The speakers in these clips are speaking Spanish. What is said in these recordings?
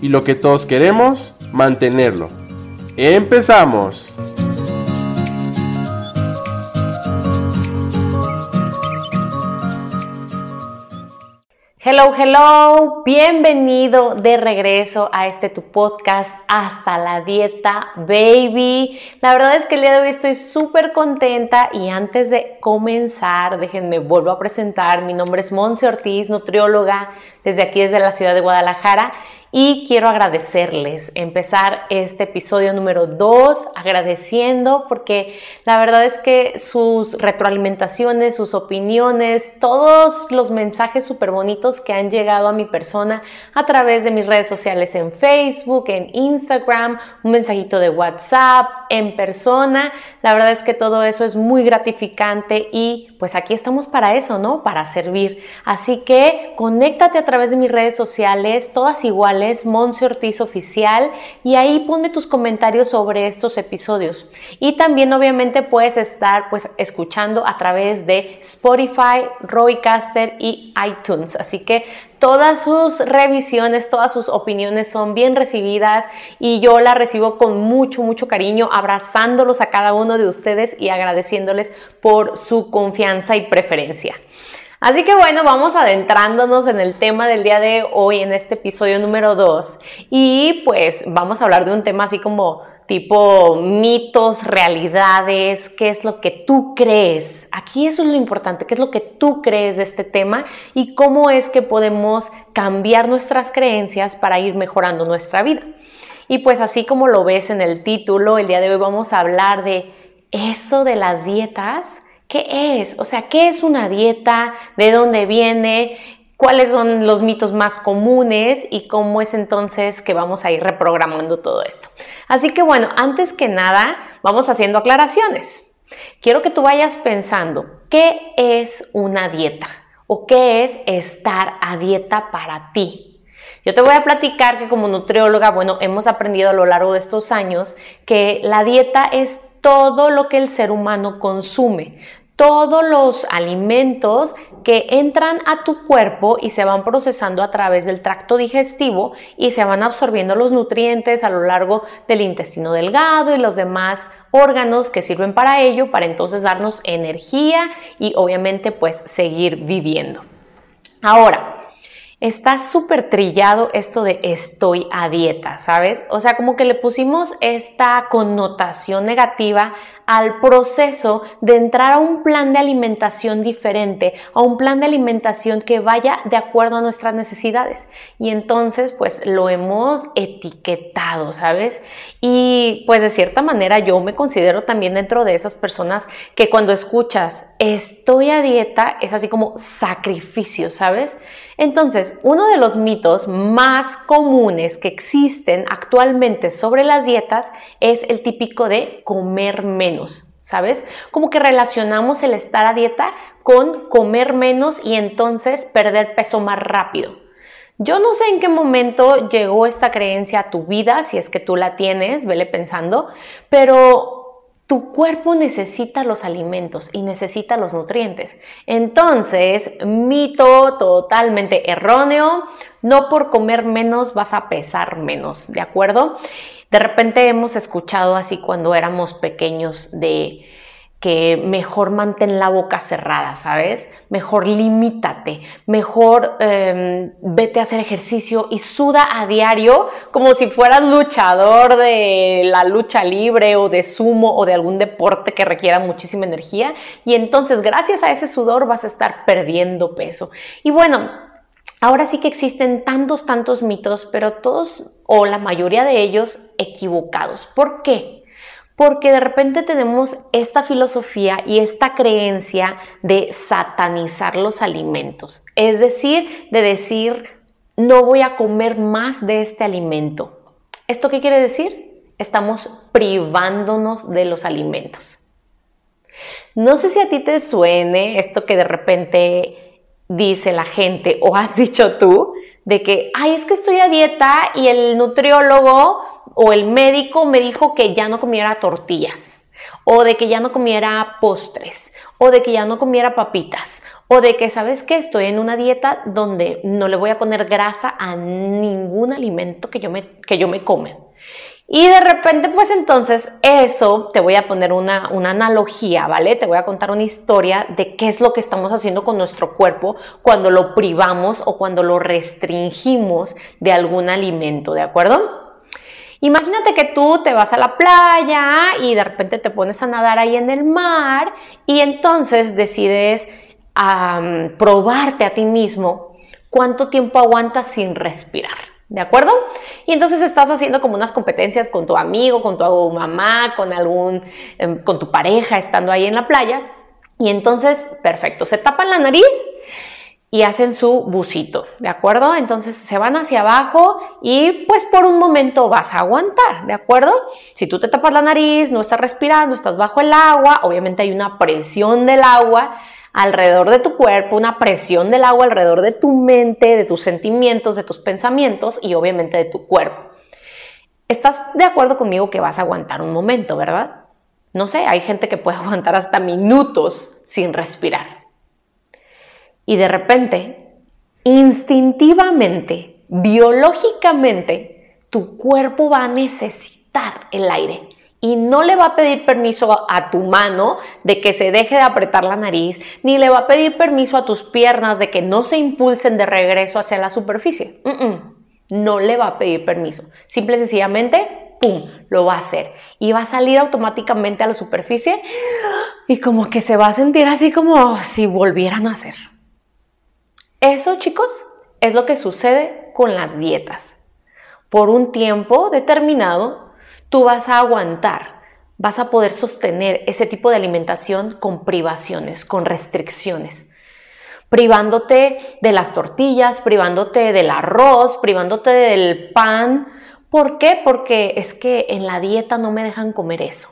y lo que todos queremos, mantenerlo. ¡Empezamos! Hello, hello, bienvenido de regreso a este tu podcast hasta la dieta, baby. La verdad es que el día de hoy estoy súper contenta y antes de comenzar, déjenme vuelvo a presentar. Mi nombre es Monse Ortiz, nutrióloga desde aquí, desde la ciudad de Guadalajara y quiero agradecerles, empezar este episodio número 2 agradeciendo porque la verdad es que sus retroalimentaciones, sus opiniones, todos los mensajes súper bonitos que han llegado a mi persona a través de mis redes sociales en Facebook, en Instagram, un mensajito de WhatsApp, en persona, la verdad es que todo eso es muy gratificante y pues aquí estamos para eso, ¿no? Para servir. Así que conéctate a través de mis redes sociales, todas iguales es Monse Ortiz Oficial, y ahí ponme tus comentarios sobre estos episodios. Y también obviamente puedes estar pues escuchando a través de Spotify, Roycaster y iTunes. Así que todas sus revisiones, todas sus opiniones son bien recibidas y yo las recibo con mucho, mucho cariño, abrazándolos a cada uno de ustedes y agradeciéndoles por su confianza y preferencia. Así que bueno, vamos adentrándonos en el tema del día de hoy, en este episodio número 2. Y pues vamos a hablar de un tema así como tipo mitos, realidades, qué es lo que tú crees. Aquí eso es lo importante, qué es lo que tú crees de este tema y cómo es que podemos cambiar nuestras creencias para ir mejorando nuestra vida. Y pues así como lo ves en el título, el día de hoy vamos a hablar de eso de las dietas ¿Qué es? O sea, ¿qué es una dieta? ¿De dónde viene? ¿Cuáles son los mitos más comunes? Y cómo es entonces que vamos a ir reprogramando todo esto. Así que bueno, antes que nada, vamos haciendo aclaraciones. Quiero que tú vayas pensando, ¿qué es una dieta? ¿O qué es estar a dieta para ti? Yo te voy a platicar que como nutrióloga, bueno, hemos aprendido a lo largo de estos años que la dieta es todo lo que el ser humano consume, todos los alimentos que entran a tu cuerpo y se van procesando a través del tracto digestivo y se van absorbiendo los nutrientes a lo largo del intestino delgado y los demás órganos que sirven para ello, para entonces darnos energía y obviamente pues seguir viviendo. Ahora, Está súper trillado esto de estoy a dieta, ¿sabes? O sea, como que le pusimos esta connotación negativa al proceso de entrar a un plan de alimentación diferente, a un plan de alimentación que vaya de acuerdo a nuestras necesidades. Y entonces, pues lo hemos etiquetado, ¿sabes? Y pues de cierta manera yo me considero también dentro de esas personas que cuando escuchas estoy a dieta es así como sacrificio, ¿sabes? Entonces, uno de los mitos más comunes que existen actualmente sobre las dietas es el típico de comer menos. ¿sabes? Como que relacionamos el estar a dieta con comer menos y entonces perder peso más rápido. Yo no sé en qué momento llegó esta creencia a tu vida, si es que tú la tienes, vele pensando, pero tu cuerpo necesita los alimentos y necesita los nutrientes. Entonces, mito totalmente erróneo, no por comer menos vas a pesar menos, ¿de acuerdo? De repente hemos escuchado así cuando éramos pequeños de que mejor mantén la boca cerrada, ¿sabes? Mejor limítate, mejor em, vete a hacer ejercicio y suda a diario como si fueras luchador de la lucha libre o de sumo o de algún deporte que requiera muchísima energía y entonces gracias a ese sudor vas a estar perdiendo peso. Y bueno, Ahora sí que existen tantos, tantos mitos, pero todos o la mayoría de ellos equivocados. ¿Por qué? Porque de repente tenemos esta filosofía y esta creencia de satanizar los alimentos. Es decir, de decir, no voy a comer más de este alimento. ¿Esto qué quiere decir? Estamos privándonos de los alimentos. No sé si a ti te suene esto que de repente dice la gente o has dicho tú, de que, ay, es que estoy a dieta y el nutriólogo o el médico me dijo que ya no comiera tortillas, o de que ya no comiera postres, o de que ya no comiera papitas, o de que, ¿sabes qué? Estoy en una dieta donde no le voy a poner grasa a ningún alimento que yo me, que yo me come. Y de repente, pues entonces, eso te voy a poner una, una, analogía, ¿vale? Te voy a contar una historia de qué es lo que estamos haciendo con nuestro cuerpo cuando lo privamos o cuando lo restringimos de algún alimento, ¿de acuerdo? Imagínate que tú te vas a la playa y de repente te pones a nadar ahí en el mar y entonces decides probarte a ti mismo cuánto tiempo aguantas sin respirar. ¿De acuerdo? Y entonces estás haciendo como unas competencias con tu amigo, con tu mamá, con algún, em, con tu pareja, estando ahí en la playa. Y entonces, perfecto, se tapan la nariz y hacen su busito, ¿de acuerdo? Entonces se van hacia abajo y pues por un momento vas a aguantar, ¿de acuerdo? Si tú te tapas la nariz, no estás respirando, estás bajo el agua, obviamente hay una presión del agua alrededor de tu cuerpo, una presión del agua alrededor de tu mente, de tus sentimientos, de tus pensamientos y obviamente de tu cuerpo. ¿Estás de acuerdo conmigo que vas a aguantar un momento, verdad? No sé, hay gente que puede aguantar hasta minutos sin respirar. Y de repente, instintivamente, biológicamente, tu cuerpo va a necesitar el aire y no le va a pedir permiso a tu mano de que se deje de apretar la nariz, ni le va a pedir permiso a tus piernas de que no se impulsen de regreso hacia la superficie. No le va a pedir permiso. Simple y sencillamente, ¡pum!, lo va a hacer. Y va a salir automáticamente a la superficie y como que se va a sentir así como si volvieran a hacer. Eso, chicos, es lo que sucede con las dietas. Por un tiempo determinado, tú vas a aguantar, vas a poder sostener ese tipo de alimentación con privaciones, con restricciones privándote de las tortillas, privándote del arroz, privándote del pan. ¿Por qué? Porque es que en la dieta no me dejan comer eso.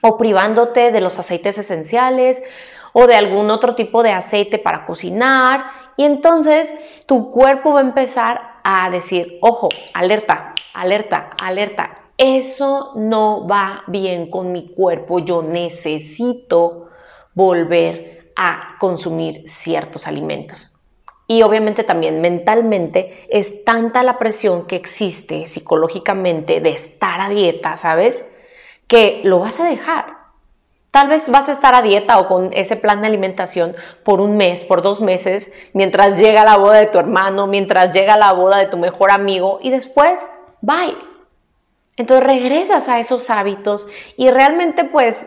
O privándote de los aceites esenciales o de algún otro tipo de aceite para cocinar. Y entonces tu cuerpo va a empezar a decir, ojo, alerta, alerta, alerta, eso no va bien con mi cuerpo, yo necesito volver a consumir ciertos alimentos. Y obviamente también mentalmente es tanta la presión que existe psicológicamente de estar a dieta, ¿sabes? Que lo vas a dejar. Tal vez vas a estar a dieta o con ese plan de alimentación por un mes, por dos meses, mientras llega la boda de tu hermano, mientras llega la boda de tu mejor amigo y después, bye entonces regresas a esos hábitos y realmente pues,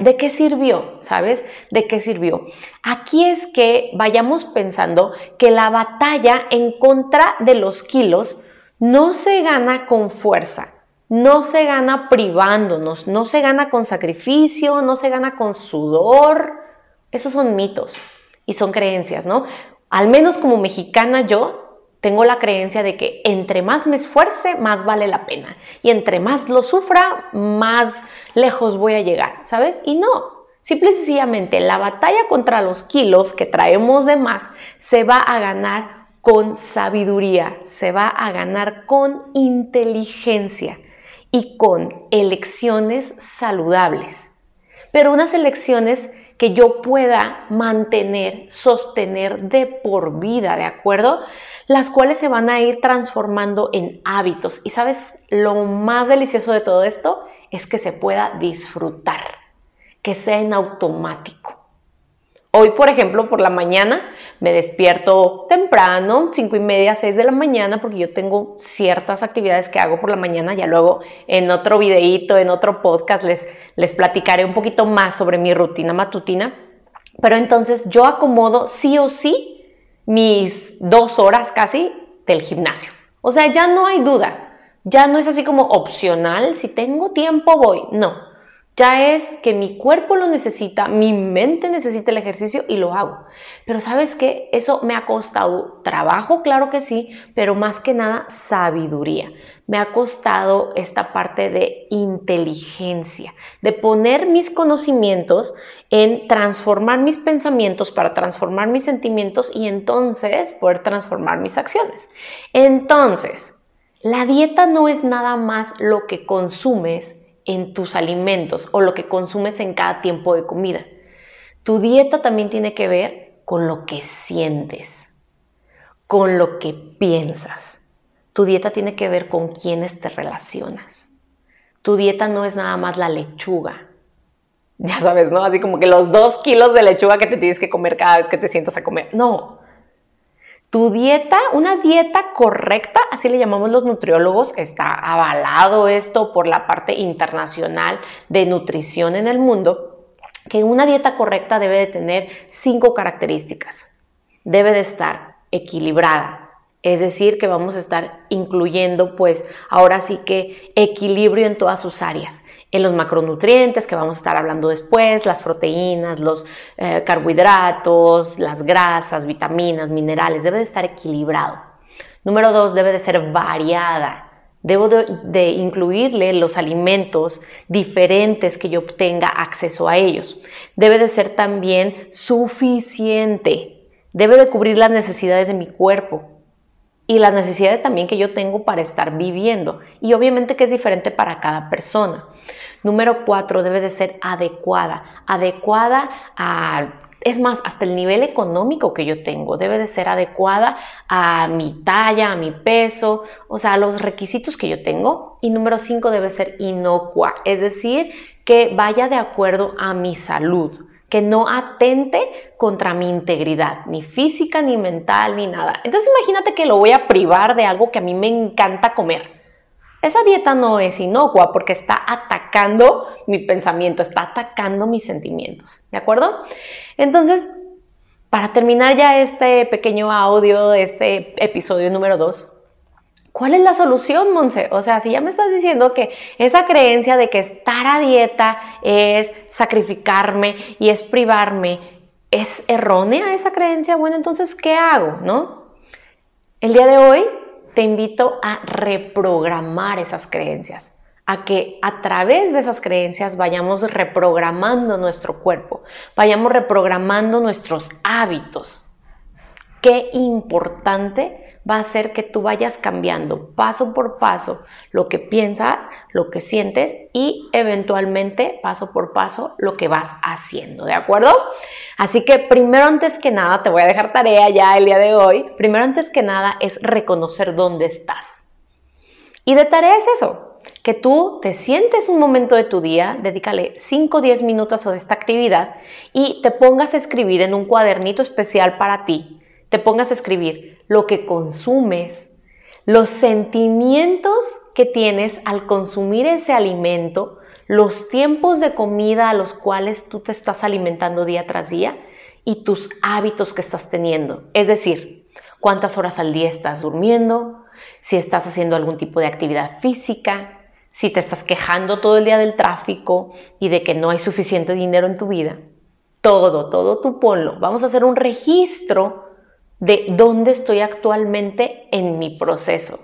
¿de qué sirvió? ¿Sabes? ¿De qué sirvió? Aquí es que vayamos pensando que la batalla en contra de los kilos no se gana con fuerza, no se gana privándonos, no se gana con sacrificio, no se gana con sudor. Esos son mitos y son creencias, ¿no? Al menos como mexicana yo tengo la creencia de que entre más me esfuerce, más vale la pena. Y entre más lo sufra, más lejos voy a llegar, ¿sabes? Y no, simple y sencillamente la batalla contra los kilos que traemos de más se va a ganar con sabiduría, se va a ganar con inteligencia y con elecciones saludables. Pero unas elecciones que yo pueda mantener, sostener de por vida, ¿de acuerdo? Las cuales se van a ir transformando en hábitos. Y sabes, lo más delicioso de todo esto es que se pueda disfrutar, que sea en automático. Hoy, por ejemplo, por la mañana me despierto temprano, cinco y media, 6 de la mañana, porque yo tengo ciertas actividades que hago por la mañana. Ya luego en otro videíto, en otro podcast, les, les platicaré un poquito más sobre mi rutina matutina. Pero entonces yo acomodo sí o sí mis dos horas casi del gimnasio. O sea, ya no hay duda. Ya no es así como opcional. Si tengo tiempo, voy. No Ya es que mi cuerpo lo necesita, mi mente necesita el ejercicio y lo hago. Pero sabes que eso me ha costado trabajo, claro que sí, pero más que nada sabiduría. Me ha costado esta parte de inteligencia, de poner mis conocimientos en transformar mis pensamientos para transformar mis sentimientos y entonces poder transformar mis acciones. Entonces, la dieta no es nada más lo que consumes en tus alimentos o lo que consumes en cada tiempo de comida. Tu dieta también tiene que ver con lo que sientes, con lo que piensas. Tu dieta tiene que ver con quiénes te relacionas. Tu dieta no es nada más la lechuga. Ya sabes, ¿no? Así como que los dos kilos de lechuga que te tienes que comer cada vez que te sientas a comer. No, tu dieta, una dieta correcta, así le llamamos los nutriólogos, está avalado esto por la parte internacional de nutrición en el mundo, que una dieta correcta debe de tener cinco características. Debe de estar equilibrada, es decir, que vamos a estar incluyendo pues ahora sí que equilibrio en todas sus áreas en los macronutrientes que vamos a estar hablando después, las proteínas, los eh, carbohidratos, las grasas, vitaminas, minerales, debe de estar equilibrado. Número dos, debe de ser variada. Debo de, incluirle los alimentos diferentes que yo obtenga acceso a ellos. Debe de ser también suficiente. Debe de cubrir las necesidades de mi cuerpo y las necesidades también que yo tengo para estar viviendo. Y obviamente que es diferente para cada persona. Número cuatro, debe de ser adecuada. Adecuada a es más, hasta el nivel económico que yo tengo debe de ser adecuada a mi talla, a mi peso, o sea, a los requisitos que yo tengo. Y número cinco debe ser inocua, es decir, que vaya de acuerdo a mi salud, que no atente contra mi integridad, ni física, ni mental, ni nada. Entonces imagínate que lo voy a privar de algo que a mí me encanta comer esa dieta no es inocua porque está atacando mi pensamiento, está atacando mis sentimientos, ¿de acuerdo? Entonces, para terminar ya este pequeño audio, este episodio número 2, ¿Cuál es la solución, Monse? O sea, si ya me estás diciendo que esa creencia de que estar a dieta es sacrificarme y es privarme, ¿es errónea esa creencia? Bueno, entonces, ¿qué hago? ¿No? El día de hoy te invito a reprogramar esas creencias, a que a través de esas creencias vayamos reprogramando nuestro cuerpo, vayamos reprogramando nuestros hábitos. Qué importante va a ser que tú vayas cambiando paso por paso lo que piensas, lo que sientes y eventualmente paso por paso lo que vas haciendo, ¿de acuerdo? Así que primero antes que nada, te voy a dejar tarea ya el día de hoy, primero antes que nada es reconocer dónde estás. Y de tarea es eso, que tú te sientes un momento de tu día, dedícale 5 o 10 minutos a esta actividad y te pongas a escribir en un cuadernito especial para ti, te pongas a escribir lo que consumes, los sentimientos que tienes al consumir ese alimento, los tiempos de comida a los cuales tú te estás alimentando día tras día y tus hábitos que estás teniendo. Es decir, cuántas horas al día estás durmiendo, si estás haciendo algún tipo de actividad física, si te estás quejando todo el día del tráfico y de que no hay suficiente dinero en tu vida. Todo, todo tú ponlo. Vamos a hacer un registro de dónde estoy actualmente en mi proceso,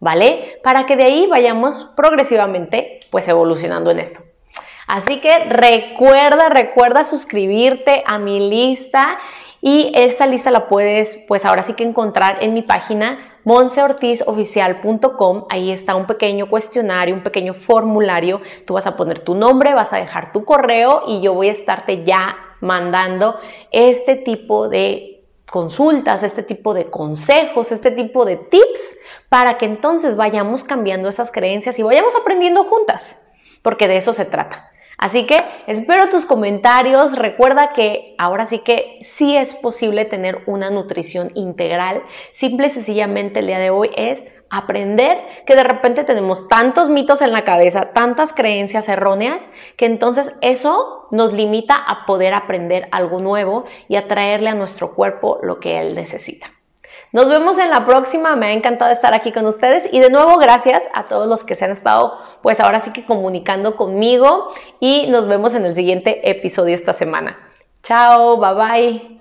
¿vale? Para que de ahí vayamos progresivamente pues evolucionando en esto. Así que recuerda, recuerda suscribirte a mi lista y esta lista la puedes pues ahora sí que encontrar en mi página monseortizoficial.com. Ahí está un pequeño cuestionario, un pequeño formulario. Tú vas a poner tu nombre, vas a dejar tu correo y yo voy a estarte ya mandando este tipo de consultas, este tipo de consejos, este tipo de tips para que entonces vayamos cambiando esas creencias y vayamos aprendiendo juntas, porque de eso se trata. Así que espero tus comentarios. Recuerda que ahora sí que sí es posible tener una nutrición integral. Simple y sencillamente el día de hoy es aprender que de repente tenemos tantos mitos en la cabeza, tantas creencias erróneas, que entonces eso nos limita a poder aprender algo nuevo y a traerle a nuestro cuerpo lo que él necesita. Nos vemos en la próxima, me ha encantado estar aquí con ustedes y de nuevo gracias a todos los que se han estado pues ahora sí que comunicando conmigo y nos vemos en el siguiente episodio esta semana. Chao, bye bye.